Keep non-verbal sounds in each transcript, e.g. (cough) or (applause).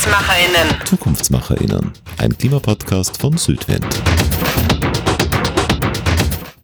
ZukunftsmacherInnen. ZukunftsmacherInnen, ein Klimapodcast von Südwind.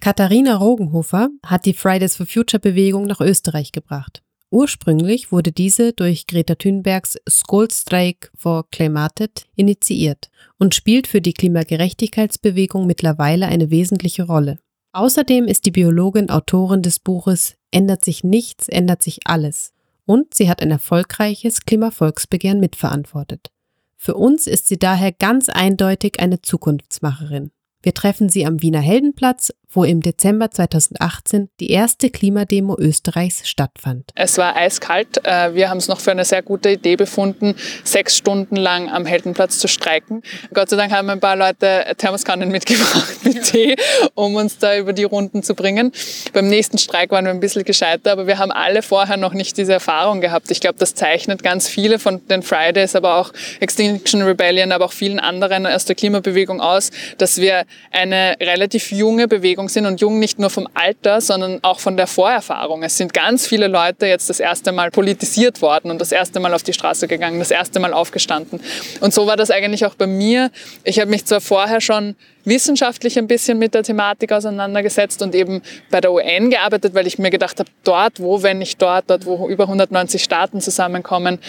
Katharina Rogenhofer hat die Fridays for Future Bewegung nach Österreich gebracht. Ursprünglich wurde diese durch Greta Thunbergs Skolstreik for Klimatet initiiert und spielt für die Klimagerechtigkeitsbewegung mittlerweile eine wesentliche Rolle. Außerdem ist die Biologin Autorin des Buches Ändert sich nichts, ändert sich alles und sie hat ein erfolgreiches Klimavolksbegehren mitverantwortet. Für uns ist sie daher ganz eindeutig eine Zukunftsmacherin. Wir treffen sie am Wiener Heldenplatz, wo im Dezember 2018 die erste Klimademo Österreichs stattfand. Es war eiskalt. Äh, wir haben es noch für eine sehr gute Idee befunden, sechs Stunden lang am Heldenplatz zu streiken. Gott sei Dank haben ein paar Leute Thermoskannen mitgebracht mit (laughs) Tee, um uns da über die Runden zu bringen. Beim nächsten Streik waren wir ein bisschen gescheiter, aber wir haben alle vorher noch nicht diese Erfahrung gehabt. Ich glaube, das zeichnet ganz viele von den Fridays, aber auch Extinction Rebellion, aber auch vielen anderen aus der Klimabewegung aus, dass wir eine relativ junge Bewegung sind und jung nicht nur vom Alter, sondern auch von der Vorerfahrung. Es sind ganz viele Leute jetzt das erste Mal politisiert worden und das erste Mal auf die Straße gegangen, das erste Mal aufgestanden. Und so war das eigentlich auch bei mir. Ich habe mich zwar vorher schon wissenschaftlich ein bisschen mit der Thematik auseinandergesetzt und eben bei der UN gearbeitet, weil ich mir gedacht habe, dort, wo, wenn nicht dort, dort, wo über 190 Staaten zusammenkommen,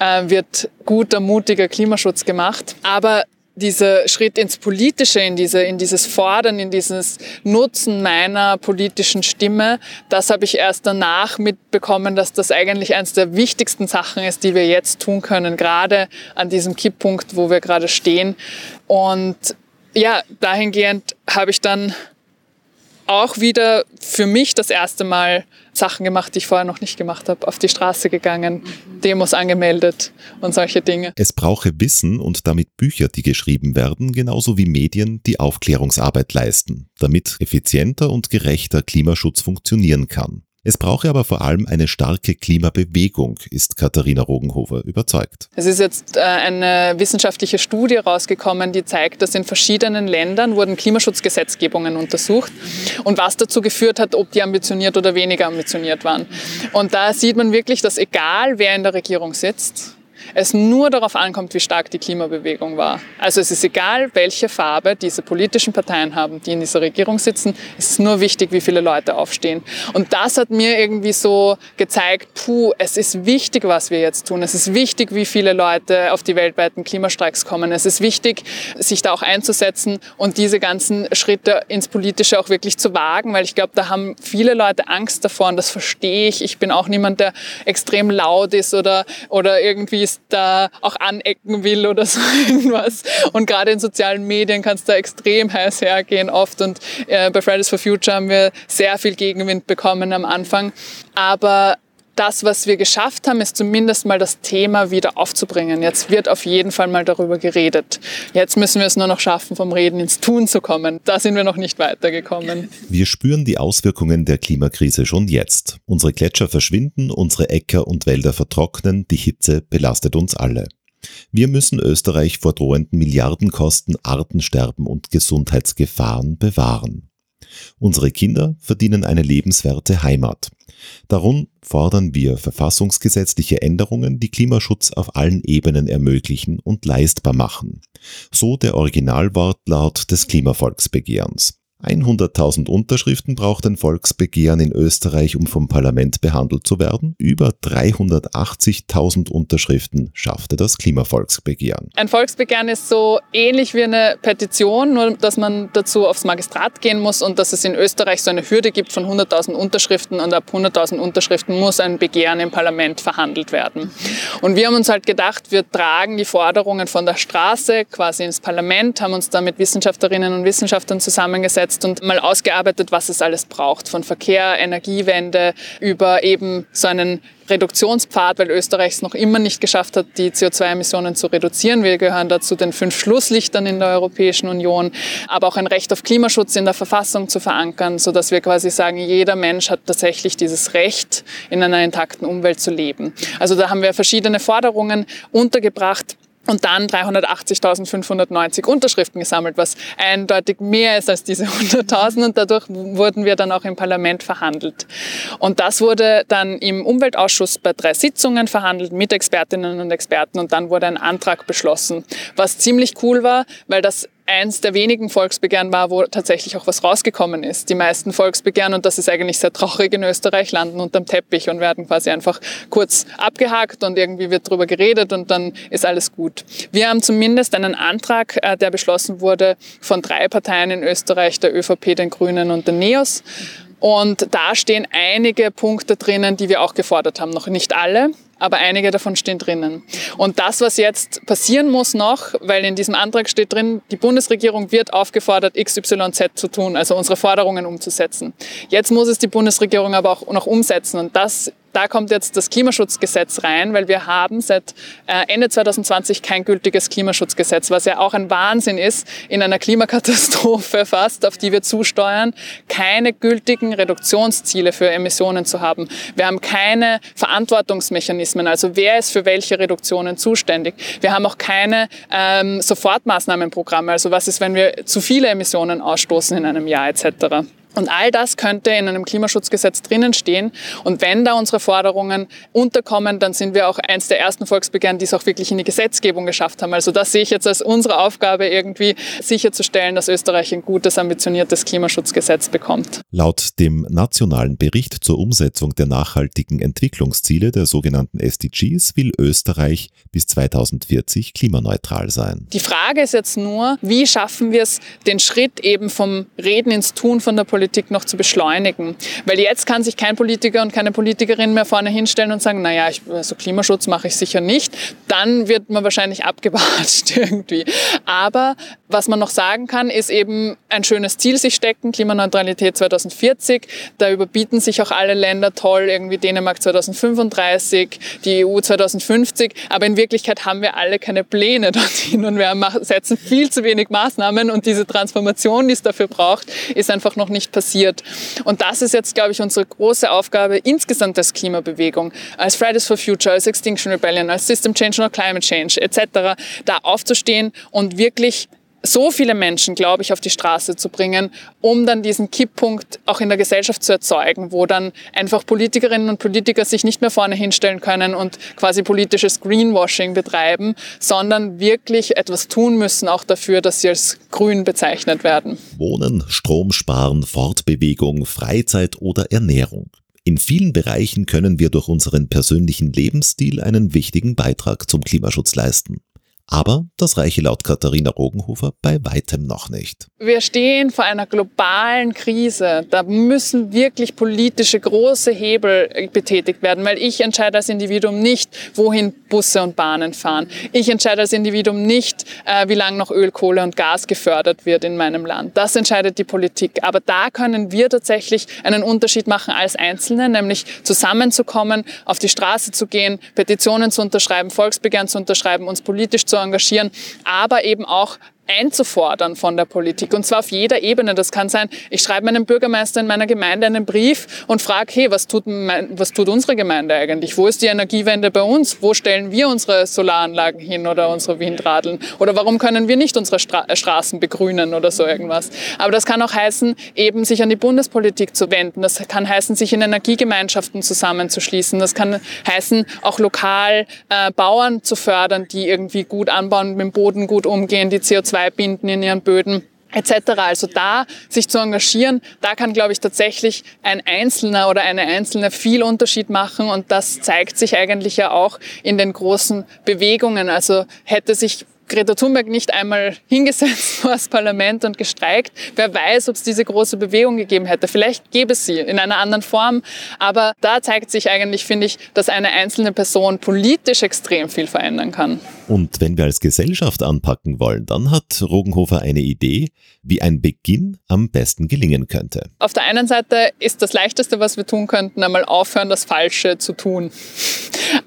äh, wird guter, mutiger Klimaschutz gemacht. Aber dieser Schritt ins Politische, in, diese, in dieses Fordern, in dieses Nutzen meiner politischen Stimme, das habe ich erst danach mitbekommen, dass das eigentlich eines der wichtigsten Sachen ist, die wir jetzt tun können, gerade an diesem Kipppunkt, wo wir gerade stehen. Und ja, dahingehend habe ich dann auch wieder für mich das erste Mal Sachen gemacht, die ich vorher noch nicht gemacht habe. Auf die Straße gegangen, Demos angemeldet und solche Dinge. Es brauche Wissen und damit Bücher, die geschrieben werden, genauso wie Medien, die Aufklärungsarbeit leisten, damit effizienter und gerechter Klimaschutz funktionieren kann. Es brauche aber vor allem eine starke Klimabewegung, ist Katharina Rogenhofer überzeugt. Es ist jetzt äh, eine wissenschaftliche Studie rausgekommen, die zeigt, dass in verschiedenen Ländern wurden Klimaschutzgesetzgebungen untersucht und was dazu geführt hat, ob die ambitioniert oder weniger ambitioniert waren. Und da sieht man wirklich, dass egal wer in der Regierung sitzt, es nur darauf ankommt, wie stark die Klimabewegung war. Also es ist egal, welche Farbe diese politischen Parteien haben, die in dieser Regierung sitzen, es ist nur wichtig, wie viele Leute aufstehen. Und das hat mir irgendwie so gezeigt, puh, es ist wichtig, was wir jetzt tun. Es ist wichtig, wie viele Leute auf die weltweiten Klimastreiks kommen. Es ist wichtig, sich da auch einzusetzen und diese ganzen Schritte ins Politische auch wirklich zu wagen, weil ich glaube, da haben viele Leute Angst davor und das verstehe ich. Ich bin auch niemand, der extrem laut ist oder, oder irgendwie da auch anecken will oder so (laughs) irgendwas. Und gerade in sozialen Medien kann es da extrem heiß hergehen oft. Und äh, bei Fridays for Future haben wir sehr viel Gegenwind bekommen am Anfang. Aber das, was wir geschafft haben, ist zumindest mal das Thema wieder aufzubringen. Jetzt wird auf jeden Fall mal darüber geredet. Jetzt müssen wir es nur noch schaffen, vom Reden ins Tun zu kommen. Da sind wir noch nicht weitergekommen. Wir spüren die Auswirkungen der Klimakrise schon jetzt. Unsere Gletscher verschwinden, unsere Äcker und Wälder vertrocknen, die Hitze belastet uns alle. Wir müssen Österreich vor drohenden Milliardenkosten, Artensterben und Gesundheitsgefahren bewahren. Unsere Kinder verdienen eine lebenswerte Heimat. Darum fordern wir verfassungsgesetzliche Änderungen, die Klimaschutz auf allen Ebenen ermöglichen und leistbar machen. So der Originalwortlaut des Klimavolksbegehrens. 100.000 Unterschriften braucht ein Volksbegehren in Österreich, um vom Parlament behandelt zu werden. Über 380.000 Unterschriften schaffte das Klimavolksbegehren. Ein Volksbegehren ist so ähnlich wie eine Petition, nur dass man dazu aufs Magistrat gehen muss und dass es in Österreich so eine Hürde gibt von 100.000 Unterschriften und ab 100.000 Unterschriften muss ein Begehren im Parlament verhandelt werden. Und wir haben uns halt gedacht, wir tragen die Forderungen von der Straße quasi ins Parlament, haben uns da mit Wissenschaftlerinnen und Wissenschaftlern zusammengesetzt hingesetzt und mal ausgearbeitet, was es alles braucht. Von Verkehr, Energiewende über eben so einen Reduktionspfad, weil Österreich es noch immer nicht geschafft hat, die CO2-Emissionen zu reduzieren. Wir gehören dazu den fünf Schlusslichtern in der Europäischen Union, aber auch ein Recht auf Klimaschutz in der Verfassung zu verankern, sodass wir quasi sagen, jeder Mensch hat tatsächlich dieses Recht, in einer intakten Umwelt zu leben. Also da haben wir verschiedene Forderungen untergebracht und dann 380.590 Unterschriften gesammelt, was eindeutig mehr ist als diese (laughs) 100.000 und dadurch wurden wir dann auch im Parlament verhandelt. Und das wurde dann im Umweltausschuss bei drei Sitzungen verhandelt mit Expertinnen und Experten und dann wurde ein Antrag beschlossen, was ziemlich cool war, weil das eins der wenigen Volksbegehren war, wo tatsächlich auch was rausgekommen ist. Die meisten Volksbegehren, und das ist eigentlich sehr traurig in Österreich, landen unterm Teppich und werden quasi einfach kurz abgehakt und irgendwie wird darüber geredet und dann ist alles gut. Wir haben zumindest einen Antrag, äh, der beschlossen wurde von drei Parteien in Österreich, der ÖVP, den Grünen und den NEOS. Und da stehen einige Punkte drinnen, die wir auch gefordert haben. Noch nicht alle, aber einige davon stehen drinnen. Und das, was jetzt passieren muss noch, weil in diesem Antrag steht drin, die Bundesregierung wird aufgefordert, XYZ zu tun, also unsere Forderungen umzusetzen. Jetzt muss es die Bundesregierung aber auch noch umsetzen. Und das da kommt jetzt das Klimaschutzgesetz rein, weil wir haben seit äh, Ende 2020 kein gültiges Klimaschutzgesetz, was ja auch ein Wahnsinn ist, in einer Klimakatastrophe (laughs) fast, auf die wir zusteuern, keine gültigen Reduktionsziele für Emissionen zu haben. Wir haben keine Verantwortungsmechanismen, also wer ist für welche Reduktionen zuständig. Wir haben auch keine ähm, Sofortmaßnahmenprogramme, also was ist, wenn wir zu viele Emissionen ausstoßen in einem Jahr etc. Und all das könnte in einem Klimaschutzgesetz drinnen stehen. Und wenn da unsere Forderungen unterkommen, dann sind wir auch eins der ersten Volksbegehren, die es auch wirklich in die Gesetzgebung geschafft haben. Also das sehe ich jetzt als unsere Aufgabe, irgendwie sicherzustellen, dass Österreich ein gutes, ambitioniertes Klimaschutzgesetz bekommt. Laut dem nationalen Bericht zur Umsetzung der nachhaltigen Entwicklungsziele der sogenannten SDGs will Österreich bis 2040 klimaneutral sein. Die Frage ist jetzt nur, wie schaffen wir es, den Schritt eben vom Reden ins Tun von der Politik Politik noch zu beschleunigen. Weil jetzt kann sich kein Politiker und keine Politikerin mehr vorne hinstellen und sagen, naja, ich, also Klimaschutz mache ich sicher nicht. Dann wird man wahrscheinlich (laughs) abgewatscht irgendwie. Aber was man noch sagen kann, ist eben ein schönes Ziel sich stecken, Klimaneutralität 2040. Da überbieten sich auch alle Länder toll, irgendwie Dänemark 2035, die EU 2050. Aber in Wirklichkeit haben wir alle keine Pläne (laughs) dorthin und wir setzen viel zu wenig Maßnahmen und diese Transformation, die es dafür braucht, ist einfach noch nicht passiert. Und das ist jetzt, glaube ich, unsere große Aufgabe insgesamt als Klimabewegung, als Fridays for Future, als Extinction Rebellion, als System Change or Climate Change etc., da aufzustehen und wirklich so viele Menschen, glaube ich, auf die Straße zu bringen, um dann diesen Kipppunkt auch in der Gesellschaft zu erzeugen, wo dann einfach Politikerinnen und Politiker sich nicht mehr vorne hinstellen können und quasi politisches Greenwashing betreiben, sondern wirklich etwas tun müssen, auch dafür, dass sie als grün bezeichnet werden. Wohnen, Strom sparen, Fortbewegung, Freizeit oder Ernährung. In vielen Bereichen können wir durch unseren persönlichen Lebensstil einen wichtigen Beitrag zum Klimaschutz leisten. Aber das reiche laut Katharina Rogenhofer bei weitem noch nicht. Wir stehen vor einer globalen Krise. Da müssen wirklich politische große Hebel betätigt werden, weil ich entscheide als Individuum nicht, wohin Busse und Bahnen fahren. Ich entscheide als Individuum nicht, äh, wie lange noch Öl, Kohle und Gas gefördert wird in meinem Land. Das entscheidet die Politik. Aber da können wir tatsächlich einen Unterschied machen als Einzelne, nämlich zusammenzukommen, auf die Straße zu gehen, Petitionen zu unterschreiben, Volksbegehren zu unterschreiben, uns politisch zu engagieren, aber eben auch einzufordern von der Politik. Und zwar auf jeder Ebene. Das kann sein, ich schreibe meinem Bürgermeister in meiner Gemeinde einen Brief und frage, hey, was tut, mein, was tut unsere Gemeinde eigentlich? Wo ist die Energiewende bei uns? Wo stellen wir unsere Solaranlagen hin oder unsere Windradeln? Oder warum können wir nicht unsere Stra äh, Straßen begrünen oder so irgendwas? Aber das kann auch heißen, eben sich an die Bundespolitik zu wenden. Das kann heißen, sich in Energiegemeinschaften zusammenzuschließen. Das kann heißen, auch lokal äh, Bauern zu fördern, die irgendwie gut anbauen, mit dem Boden gut umgehen, die CO2 CO2 binden in ihren Böden etc. Also da sich zu engagieren, da kann, glaube ich, tatsächlich ein Einzelner oder eine Einzelne viel Unterschied machen und das zeigt sich eigentlich ja auch in den großen Bewegungen. Also hätte sich Greta Thunberg nicht einmal hingesetzt (laughs) vor das Parlament und gestreikt. Wer weiß, ob es diese große Bewegung gegeben hätte. Vielleicht gäbe es sie in einer anderen Form. Aber da zeigt sich eigentlich, finde ich, dass eine einzelne Person politisch extrem viel verändern kann. Und wenn wir als Gesellschaft anpacken wollen, dann hat Rogenhofer eine Idee, wie ein Beginn am besten gelingen könnte. Auf der einen Seite ist das Leichteste, was wir tun könnten, einmal aufhören, das Falsche zu tun.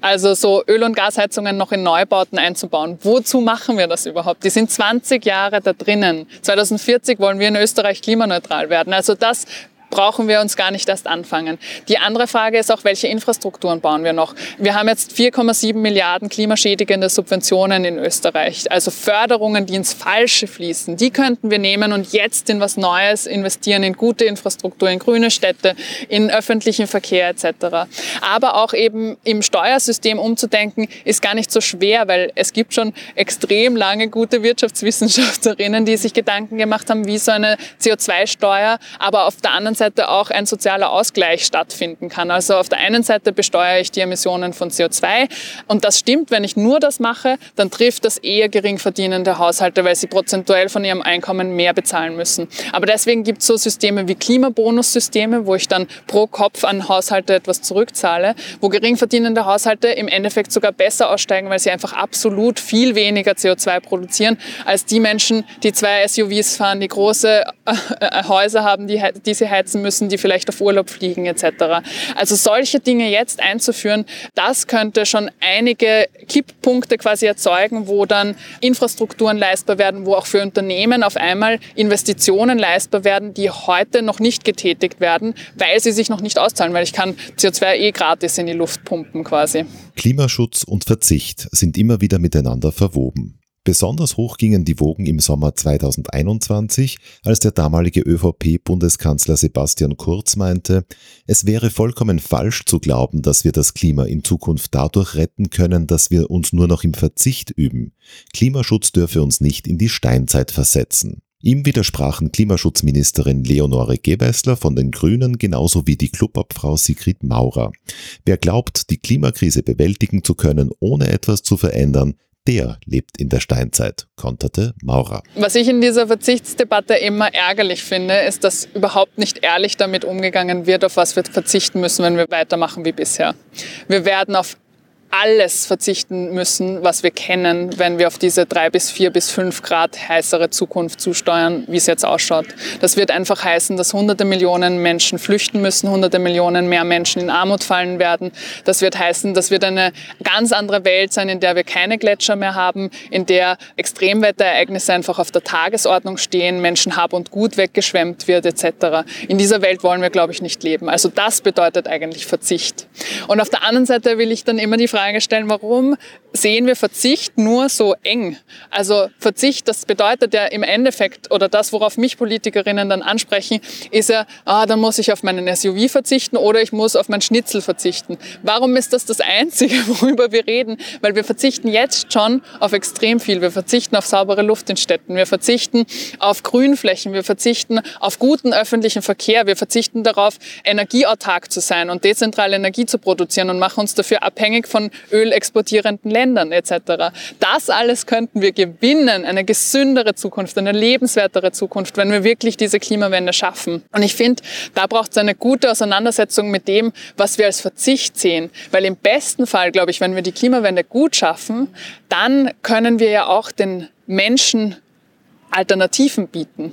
Also so Öl- und Gasheizungen noch in Neubauten einzubauen. Wozu machen wir das überhaupt? Die sind 20 Jahre da drinnen. 2040 wollen wir in Österreich klimaneutral werden. Also das brauchen wir uns gar nicht erst anfangen. Die andere Frage ist auch, welche Infrastrukturen bauen wir noch? Wir haben jetzt 4,7 Milliarden klimaschädigende Subventionen in Österreich, also Förderungen, die ins Falsche fließen. Die könnten wir nehmen und jetzt in was Neues investieren, in gute Infrastruktur, in grüne Städte, in öffentlichen Verkehr etc. Aber auch eben im Steuersystem umzudenken, ist gar nicht so schwer, weil es gibt schon extrem lange gute Wirtschaftswissenschaftlerinnen, die sich Gedanken gemacht haben, wie so eine CO2-Steuer, aber auf der anderen Seite auch ein sozialer Ausgleich stattfinden kann. Also auf der einen Seite besteuere ich die Emissionen von CO2 und das stimmt, wenn ich nur das mache, dann trifft das eher gering verdienende Haushalte, weil sie prozentuell von ihrem Einkommen mehr bezahlen müssen. Aber deswegen gibt es so Systeme wie Klimabonussysteme, wo ich dann pro Kopf an Haushalte etwas zurückzahle, wo gering verdienende Haushalte im Endeffekt sogar besser aussteigen, weil sie einfach absolut viel weniger CO2 produzieren als die Menschen, die zwei SUVs fahren, die große äh, Häuser haben, die, die sie heizen müssen, die vielleicht auf Urlaub fliegen etc. Also solche Dinge jetzt einzuführen, das könnte schon einige Kipppunkte quasi erzeugen, wo dann Infrastrukturen leistbar werden, wo auch für Unternehmen auf einmal Investitionen leistbar werden, die heute noch nicht getätigt werden, weil sie sich noch nicht auszahlen, weil ich kann CO2 eh gratis in die Luft pumpen quasi. Klimaschutz und Verzicht sind immer wieder miteinander verwoben. Besonders hoch gingen die Wogen im Sommer 2021, als der damalige ÖVP-Bundeskanzler Sebastian Kurz meinte, es wäre vollkommen falsch zu glauben, dass wir das Klima in Zukunft dadurch retten können, dass wir uns nur noch im Verzicht üben. Klimaschutz dürfe uns nicht in die Steinzeit versetzen. Ihm widersprachen Klimaschutzministerin Leonore Gewessler von den Grünen genauso wie die Clubobfrau Sigrid Maurer. Wer glaubt, die Klimakrise bewältigen zu können, ohne etwas zu verändern, der lebt in der Steinzeit, konterte Maurer. Was ich in dieser Verzichtsdebatte immer ärgerlich finde, ist, dass überhaupt nicht ehrlich damit umgegangen wird, auf was wir verzichten müssen, wenn wir weitermachen wie bisher. Wir werden auf alles verzichten müssen, was wir kennen, wenn wir auf diese drei bis vier bis fünf Grad heißere Zukunft zusteuern, wie es jetzt ausschaut. Das wird einfach heißen, dass hunderte Millionen Menschen flüchten müssen, hunderte Millionen mehr Menschen in Armut fallen werden. Das wird heißen, das wird eine ganz andere Welt sein, in der wir keine Gletscher mehr haben, in der Extremwetterereignisse einfach auf der Tagesordnung stehen, Menschen Hab und Gut weggeschwemmt wird etc. In dieser Welt wollen wir, glaube ich, nicht leben. Also das bedeutet eigentlich Verzicht. Und auf der anderen Seite will ich dann immer die Frage Frage stellen, warum sehen wir Verzicht nur so eng? Also Verzicht, das bedeutet ja im Endeffekt, oder das, worauf mich Politikerinnen dann ansprechen, ist ja, ah, dann muss ich auf meinen SUV verzichten oder ich muss auf mein Schnitzel verzichten. Warum ist das das Einzige, (laughs) worüber wir reden? Weil wir verzichten jetzt schon auf extrem viel. Wir verzichten auf saubere Luft in Städten, wir verzichten auf Grünflächen, wir verzichten auf guten öffentlichen Verkehr, wir verzichten darauf, energieautark zu sein und dezentrale Energie zu produzieren und machen uns dafür abhängig von ölexportierenden Ländern etc. Das alles könnten wir gewinnen, eine gesündere Zukunft, eine lebenswertere Zukunft, wenn wir wirklich diese Klimawende schaffen. Und ich finde, da braucht es eine gute Auseinandersetzung mit dem, was wir als Verzicht sehen. Weil im besten Fall, glaube ich, wenn wir die Klimawende gut schaffen, dann können wir ja auch den Menschen Alternativen bieten.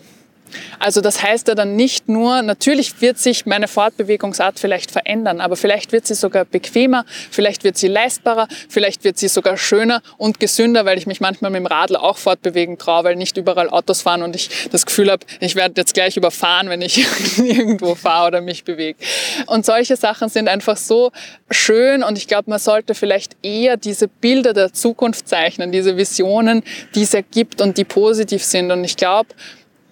Also das heißt ja dann nicht nur, natürlich wird sich meine Fortbewegungsart vielleicht verändern, aber vielleicht wird sie sogar bequemer, vielleicht wird sie leistbarer, vielleicht wird sie sogar schöner und gesünder, weil ich mich manchmal mit dem Radl auch fortbewegen traue, weil nicht überall Autos fahren und ich das Gefühl habe, ich werde jetzt gleich überfahren, wenn ich (laughs) irgendwo fahre oder mich bewege. Und solche Sachen sind einfach so schön und ich glaube, man sollte vielleicht eher diese Bilder der Zukunft zeichnen, diese Visionen, die es ergibt und die positiv sind. Und ich glaube,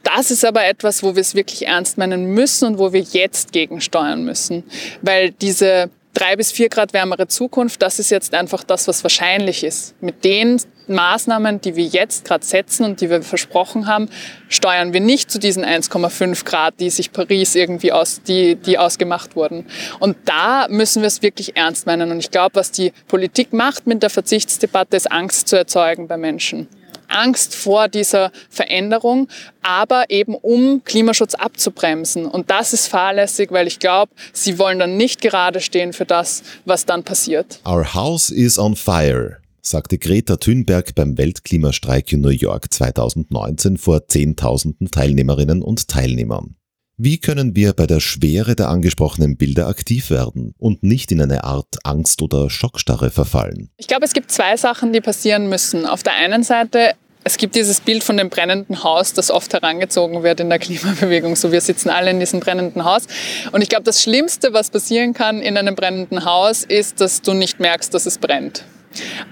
das ist aber etwas, wo wir es wirklich ernst meinen müssen und wo wir jetzt gegensteuern müssen. Weil diese drei bis vier Grad wärmere Zukunft, das ist jetzt einfach das, was wahrscheinlich ist. Mit den Maßnahmen, die wir jetzt gerade setzen und die wir versprochen haben, steuern wir nicht zu diesen 1,5 Grad, die sich Paris irgendwie aus, die, die ausgemacht wurden. Und da müssen wir es wirklich ernst meinen. Und ich glaube, was die Politik macht mit der Verzichtsdebatte, ist Angst zu erzeugen bei Menschen. Angst vor dieser Veränderung, aber eben um Klimaschutz abzubremsen. Und das ist fahrlässig, weil ich glaube, sie wollen dann nicht gerade stehen für das, was dann passiert. Our house is on fire sagte Greta Thunberg beim Weltklimastreik in New York 2019 vor Zehntausenden Teilnehmerinnen und Teilnehmern. Wie können wir bei der Schwere der angesprochenen Bilder aktiv werden und nicht in eine Art Angst oder Schockstarre verfallen? Ich glaube, es gibt zwei Sachen, die passieren müssen. Auf der einen Seite Es gibt dieses Bild von dem brennenden Haus, das oft herangezogen wird in der (laughs) Klimabewegung. So, wir sitzen alle in diesem brennenden Haus. Und ich glaube, das Schlimmste, was passieren kann in einem brennenden Haus, ist, dass du nicht merkst, dass es brennt.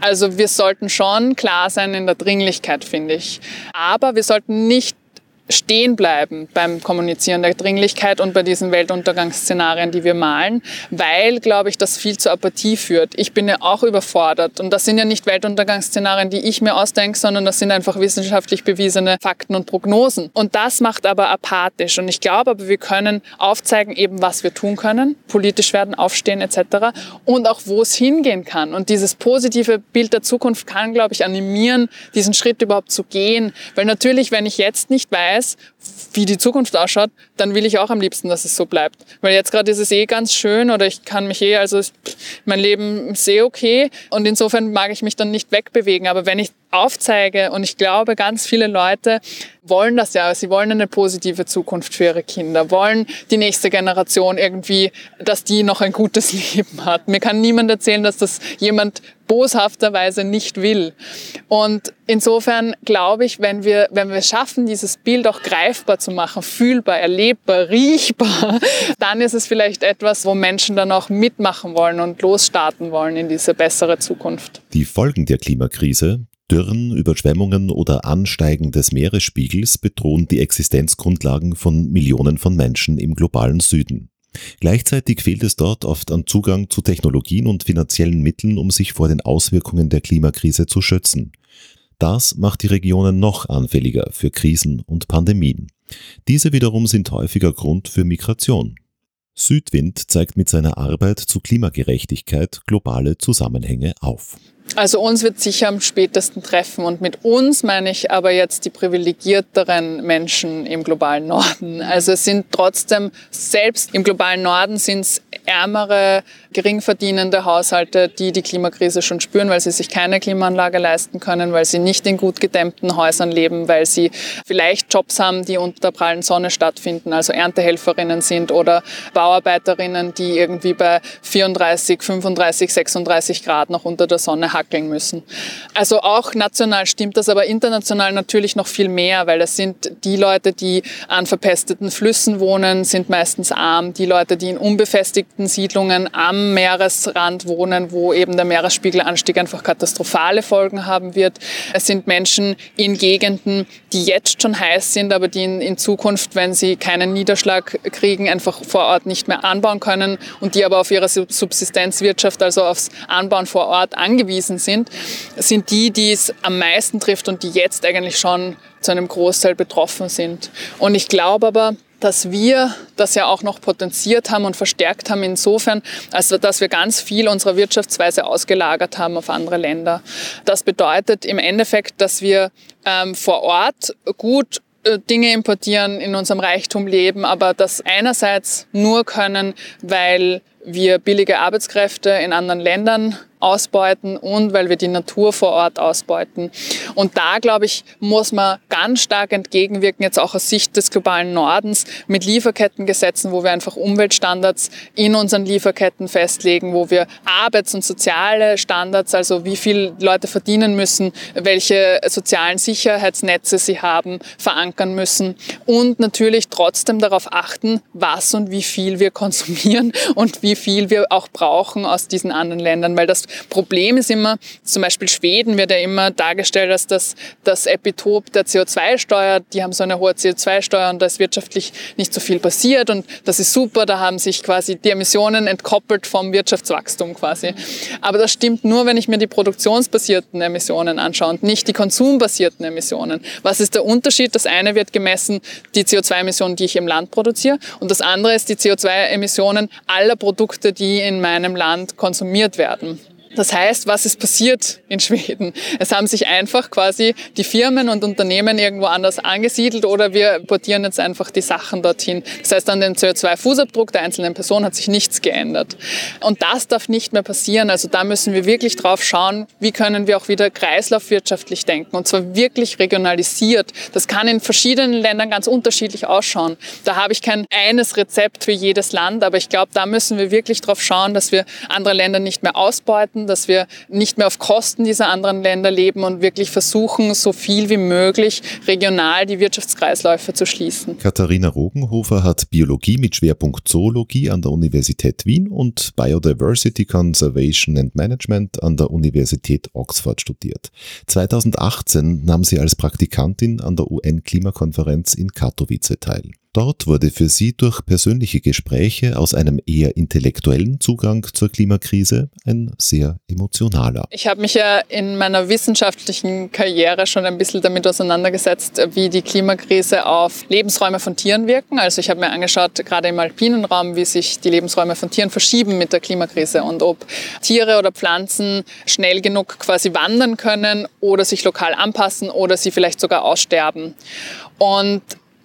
Also wir sollten schon klar sein in der Dringlichkeit, finde ich. Aber wir sollten nicht stehen bleiben beim Kommunizieren der Dringlichkeit und bei diesen Weltuntergangsszenarien, die wir malen, weil, glaube ich, das viel zu Apathie führt. Ich bin ja auch überfordert und das sind ja nicht Weltuntergangsszenarien, die ich mir ausdenke, sondern das sind einfach wissenschaftlich bewiesene Fakten und Prognosen. Und das macht aber apathisch und ich glaube aber, wir können aufzeigen eben, was wir tun können, politisch werden, aufstehen etc. und auch, wo es hingehen kann. Und dieses positive Bild der Zukunft kann, glaube ich, animieren, diesen Schritt überhaupt zu gehen, weil natürlich, wenn ich jetzt nicht weiß, weiß, wie die Zukunft ausschaut, dann will ich auch am liebsten, dass es so bleibt. Weil jetzt gerade ist es eh ganz schön oder ich kann mich eh, also mein Leben eh okay und insofern mag ich mich dann nicht wegbewegen. Aber wenn ich aufzeige und ich glaube, ganz viele Leute wollen das ja, sie wollen eine positive Zukunft für ihre Kinder, wollen die nächste Generation irgendwie, dass die noch ein gutes (laughs) Leben hat. Mir kann niemand erzählen, dass das jemand boshafterweise nicht will. Und insofern glaube ich, wenn wir, wenn wir schaffen, dieses Bild auch greifbar zu machen, fühlbar, erlebbar, riechbar, (laughs) dann ist es vielleicht etwas, wo Menschen dann auch mitmachen wollen und losstarten wollen in diese bessere Zukunft. Die Folgen der Klimakrise, Dürren, Überschwemmungen oder Ansteigen des Meeresspiegels bedrohen die Existenzgrundlagen von Millionen von Menschen im globalen Süden. Gleichzeitig fehlt es dort oft an Zugang zu Technologien und finanziellen Mitteln, um sich vor den Auswirkungen der Klimakrise zu schützen. Das macht die Regionen noch anfälliger für Krisen und Pandemien. Diese wiederum sind häufiger Grund für Migration. Südwind zeigt mit seiner Arbeit zu Klimagerechtigkeit globale Zusammenhänge auf. Also uns wird sicher am spätesten treffen und mit uns meine ich aber jetzt die privilegierteren Menschen im globalen Norden. Also es sind trotzdem, selbst im globalen Norden sind es ärmere, geringverdienende Haushalte, die die Klimakrise schon spüren, weil sie sich keine Klimaanlage leisten können, weil sie nicht in gut gedämmten Häusern leben, weil sie vielleicht Jobs haben, die unter der prallen Sonne stattfinden, also Erntehelferinnen sind oder Bauarbeiterinnen, die irgendwie bei 34, 35, 36 Grad noch unter der Sonne hackeln müssen. Also auch national stimmt das, aber international natürlich noch viel mehr, weil es sind die Leute, die an verpesteten Flüssen wohnen, sind meistens arm. Die Leute, die in unbefestigten Siedlungen am Meeresrand wohnen, wo eben der Meeresspiegelanstieg einfach katastrophale Folgen haben wird. Es sind Menschen in Gegenden, die jetzt schon heiß sind, aber die in, in Zukunft, wenn sie keinen Niederschlag kriegen, einfach vor Ort nicht mehr anbauen können und die aber auf ihre Subsistenzwirtschaft, also aufs Anbauen vor Ort angewiesen sind, sind die, die es am meisten trifft und die jetzt eigentlich schon zu einem Großteil betroffen sind. Und ich glaube aber, dass wir das ja auch noch potenziert haben und verstärkt haben insofern, als dass wir ganz viel unserer Wirtschaftsweise ausgelagert haben auf andere Länder. Das bedeutet im Endeffekt, dass wir ähm, vor Ort gut äh, Dinge importieren, in unserem Reichtum leben, aber das einerseits nur können, weil wir billige Arbeitskräfte in anderen Ländern ausbeuten und weil wir die Natur vor Ort ausbeuten. Und da, glaube ich, muss man ganz stark entgegenwirken, jetzt auch aus Sicht des globalen Nordens, mit Lieferkettengesetzen, wo wir einfach Umweltstandards in unseren Lieferketten festlegen, wo wir Arbeits- und soziale Standards, also wie viel Leute verdienen müssen, welche sozialen Sicherheitsnetze sie haben, verankern müssen und natürlich trotzdem darauf achten, was und wie viel wir konsumieren und wie viel wir auch brauchen aus diesen anderen Ländern, weil das Problem ist immer, zum Beispiel Schweden wird ja immer dargestellt als das, das Epitop der CO2-Steuer. Die haben so eine hohe CO2-Steuer und da ist wirtschaftlich nicht so viel passiert und das ist super, da haben sich quasi die Emissionen entkoppelt vom Wirtschaftswachstum quasi. Aber das stimmt nur, wenn ich mir die produktionsbasierten Emissionen anschaue und nicht die konsumbasierten Emissionen. Was ist der Unterschied? Das eine wird gemessen, die CO2-Emissionen, die ich im Land produziere und das andere ist die CO2-Emissionen aller Produkte, die in meinem Land konsumiert werden. Das heißt, was ist passiert in Schweden? Es haben sich einfach quasi die Firmen und Unternehmen irgendwo anders angesiedelt oder wir portieren jetzt einfach die Sachen dorthin. Das heißt, an dem CO2-Fußabdruck der einzelnen Person hat sich nichts geändert. Und das darf nicht mehr passieren. Also da müssen wir wirklich drauf schauen, wie können wir auch wieder kreislaufwirtschaftlich denken und zwar wirklich regionalisiert. Das kann in verschiedenen Ländern ganz unterschiedlich ausschauen. Da habe ich kein eines Rezept für jedes Land, aber ich glaube, da müssen wir wirklich drauf schauen, dass wir andere Länder nicht mehr ausbeuten, werden, dass wir nicht mehr auf Kosten dieser anderen Länder leben und wirklich versuchen, so viel wie möglich regional die Wirtschaftskreisläufe zu schließen. Katharina Rogenhofer hat Biologie mit Schwerpunkt Zoologie an der Universität Wien und Biodiversity Conservation and Management an der Universität Oxford studiert. 2018 nahm sie als Praktikantin an der UN-Klimakonferenz in Katowice teil. Dort wurde für sie durch persönliche Gespräche aus einem eher intellektuellen Zugang zur Klimakrise ein sehr emotionaler. Ich habe mich ja in meiner wissenschaftlichen Karriere schon ein bisschen damit auseinandergesetzt, wie die Klimakrise auf Lebensräume von Tieren wirken. Also ich habe mir angeschaut, gerade im alpinen Raum, wie sich die Lebensräume von Tieren verschieben mit der Klimakrise und ob Tiere oder Pflanzen schnell genug quasi wandern können oder sich lokal anpassen oder sie vielleicht sogar aussterben. Und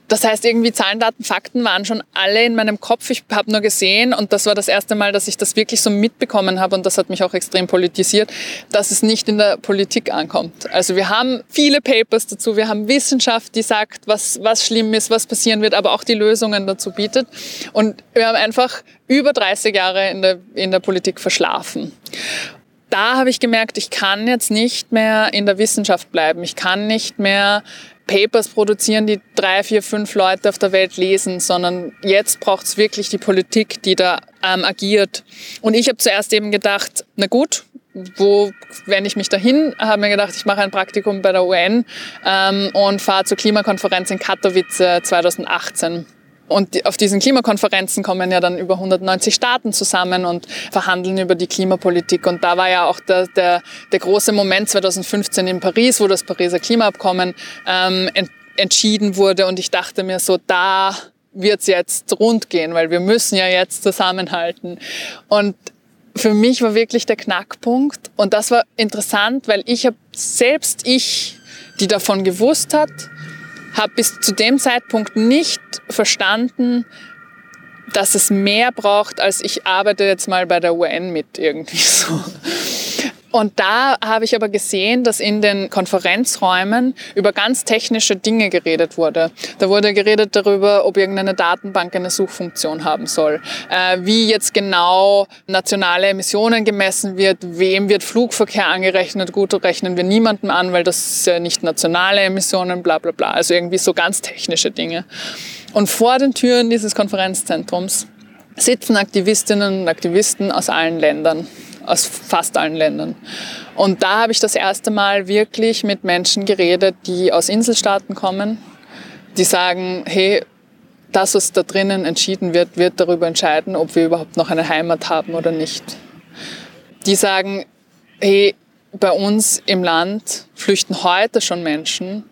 das heißt, irgendwie Zahlen, Daten, Fakten waren schon alle in meinem Kopf. Ich habe nur gesehen, und das war das erste Mal, dass ich das wirklich so mitbekommen habe, und das hat mich auch extrem politisiert, dass es nicht in der Politik ankommt. Also wir haben viele Papers dazu, wir haben Wissenschaft, die sagt, was, was schlimm ist, was passieren wird, aber auch die Lösungen dazu bietet. Und wir haben einfach über 30 Jahre in der, in der Politik verschlafen da habe ich gemerkt, ich kann jetzt nicht mehr in der Wissenschaft bleiben. Ich kann nicht mehr Papers produzieren, die drei, vier, fünf Leute auf der Welt lesen, sondern jetzt braucht es wirklich die Politik, die da ähm, agiert. Und ich habe zuerst eben gedacht, na gut, wo wende ich mich dahin? Habe mir gedacht, ich mache ein Praktikum bei der UN ähm, und fahre zur Klimakonferenz in Katowice 2018. Und auf diesen Klimakonferenzen kommen ja dann über 190 Staaten zusammen und verhandeln über die Klimapolitik. Und da war ja auch der, der, der große Moment 2015 in Paris, wo das Pariser Klimaabkommen ähm, ent, entschieden wurde. Und ich dachte mir so, da wird's jetzt rund gehen, weil wir müssen ja jetzt zusammenhalten. Und für mich war wirklich der Knackpunkt. Und das war interessant, weil ich habe selbst ich, die davon gewusst hat, habe bis zu dem Zeitpunkt nicht verstanden, dass es mehr braucht, als ich arbeite jetzt mal bei der UN mit irgendwie so. Und da habe ich aber gesehen, dass in den Konferenzräumen über ganz technische Dinge geredet wurde. Da wurde geredet darüber, ob irgendeine Datenbank eine Suchfunktion haben soll, äh, wie jetzt genau nationale Emissionen gemessen wird, wem wird Flugverkehr angerechnet. Gut, rechnen wir niemandem an, weil das ja nicht nationale Emissionen, bla bla bla. Also irgendwie so ganz technische Dinge. Und vor den Türen dieses Konferenzzentrums sitzen Aktivistinnen und Aktivisten aus allen Ländern aus fast allen Ländern. Und da habe ich das erste Mal wirklich mit Menschen geredet, die aus Inselstaaten kommen, die sagen, hey, das, was da drinnen entschieden wird, wird darüber entscheiden, ob wir überhaupt noch eine Heimat haben oder nicht. Die sagen, hey, bei uns im Land flüchten heute schon Menschen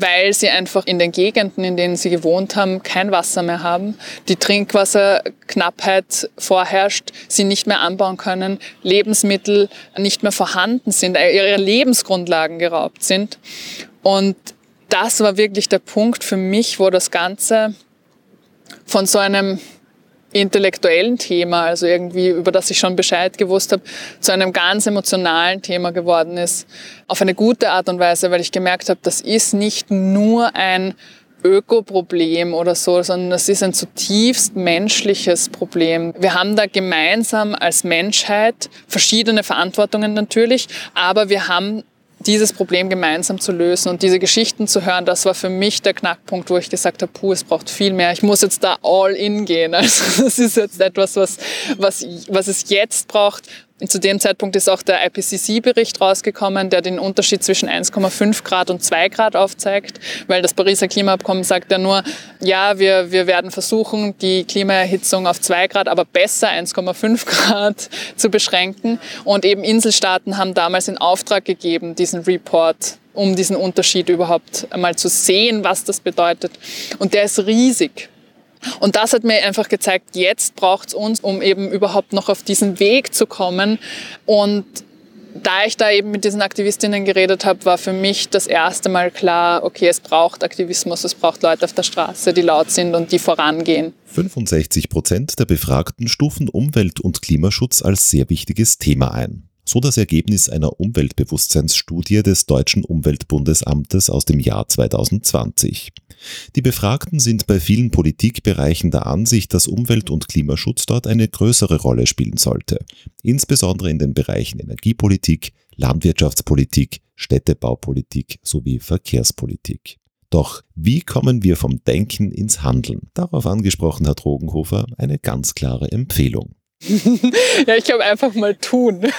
weil sie einfach in den Gegenden, in denen sie gewohnt haben, kein Wasser mehr haben, die Trinkwasserknappheit vorherrscht, sie nicht mehr anbauen können, Lebensmittel nicht mehr vorhanden sind, äh, ihre Lebensgrundlagen geraubt sind. Und das war wirklich der Punkt für mich, wo das Ganze von so einem intellektuellen Thema, also irgendwie über das ich schon Bescheid gewusst habe, zu einem ganz emotionalen Thema geworden ist. Auf eine gute Art und Weise, weil ich gemerkt habe, das ist nicht nur ein Ökoproblem oder so, sondern das ist ein zutiefst menschliches Problem. Wir haben da gemeinsam als Menschheit verschiedene Verantwortungen natürlich, aber wir haben dieses Problem gemeinsam zu lösen und diese Geschichten zu hören, das war für mich der Knackpunkt, wo ich gesagt habe, puh, es braucht viel mehr. Ich muss jetzt da all in gehen. (laughs) Also das ist jetzt etwas, was, was, was es jetzt braucht, zu dem Zeitpunkt ist auch der IPCC-Bericht rausgekommen, der den Unterschied zwischen 1,5 Grad und 2 Grad aufzeigt, weil das Pariser Klimaabkommen sagt ja nur, ja, wir, wir werden versuchen, die Klimaerhitzung auf 2 Grad, aber besser 1,5 Grad zu beschränken. Und eben Inselstaaten haben damals in Auftrag gegeben, diesen Report um diesen Unterschied überhaupt einmal zu sehen, was das bedeutet. Und der ist riesig. Und das hat mir einfach gezeigt, jetzt braucht es uns, um eben überhaupt noch auf diesen Weg zu kommen. Und da ich da eben mit diesen Aktivistinnen geredet habe, war für mich das erste Mal klar, okay, es braucht Aktivismus, es braucht Leute auf der Straße, die laut sind und die vorangehen. 65 Prozent der Befragten stufen Umwelt- und Klimaschutz als sehr wichtiges Thema ein. So das Ergebnis einer Umweltbewusstseinsstudie des Deutschen Umweltbundesamtes aus dem Jahr 2020. Die Befragten sind bei vielen Politikbereichen der Ansicht, dass Umwelt- und Klimaschutz dort eine größere Rolle spielen sollte, insbesondere in den Bereichen Energiepolitik, Landwirtschaftspolitik, Städtebaupolitik sowie Verkehrspolitik. Doch wie kommen wir vom Denken ins Handeln? Darauf angesprochen hat Rogenhofer eine ganz klare Empfehlung. (laughs) ja, ich glaube einfach mal tun.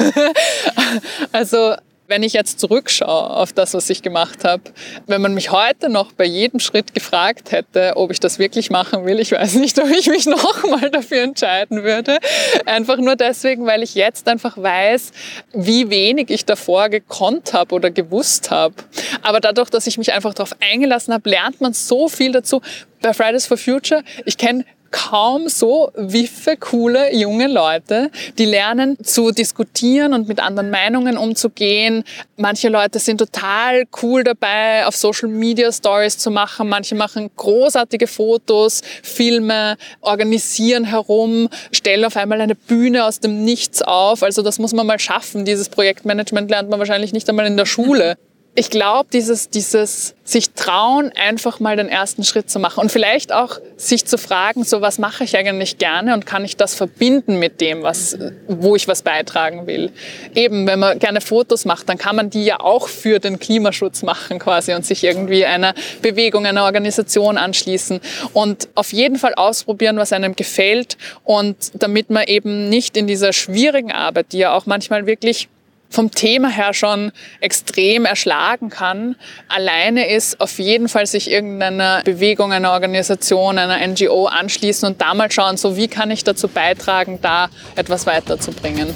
(laughs) also wenn ich jetzt zurückschaue auf das, was ich gemacht habe, wenn man mich heute noch bei jedem Schritt gefragt hätte, ob ich das wirklich machen will, ich weiß nicht, (laughs) ob ich mich nochmal dafür entscheiden würde. Einfach nur deswegen, weil ich jetzt einfach weiß, wie wenig ich davor gekonnt habe oder gewusst habe. Aber dadurch, dass ich mich einfach darauf eingelassen habe, lernt man so viel dazu. Bei Fridays for Future, ich kenne kaum so wiffe coole junge Leute, die lernen zu diskutieren und mit anderen Meinungen umzugehen. Manche Leute sind total cool dabei, auf Social Media Stories zu machen. Manche machen großartige Fotos, Filme, organisieren herum, stellen auf einmal eine Bühne aus dem Nichts auf. Also das muss man mal schaffen. Dieses Projektmanagement lernt man wahrscheinlich nicht einmal in der Schule (laughs) ich glaube, dieses, dieses sich trauen, einfach mal den ersten Schritt zu machen und vielleicht auch sich zu fragen, so was mache ich eigentlich gerne und kann ich das verbinden mit dem, was, wo ich was beitragen will. Eben, wenn man gerne Fotos macht, dann kann man die ja auch für den Klimaschutz machen quasi und sich irgendwie einer Bewegung, einer Organisation anschließen und auf jeden Fall ausprobieren, was einem gefällt und damit man eben nicht in dieser schwierigen Arbeit, die ja auch manchmal wirklich vom Thema her schon extrem erschlagen kann, alleine ist, auf jeden Fall sich irgendeiner Bewegung, einer Organisation, einer NGO anschließen und da schauen, so wie kann ich dazu beitragen, da etwas weiterzubringen.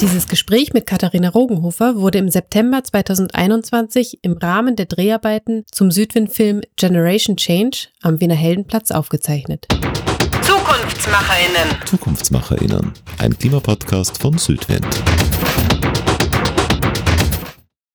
Dieses Gespräch mit Katharina Rogenhofer wurde im September 2021 im Rahmen der Dreharbeiten zum Südwind-Film Generation Change am Wiener Heldenplatz aufgezeichnet. ZukunftsmacherInnen. ZukunftsmacherInnen. Ein Klimapodcast von Südwind.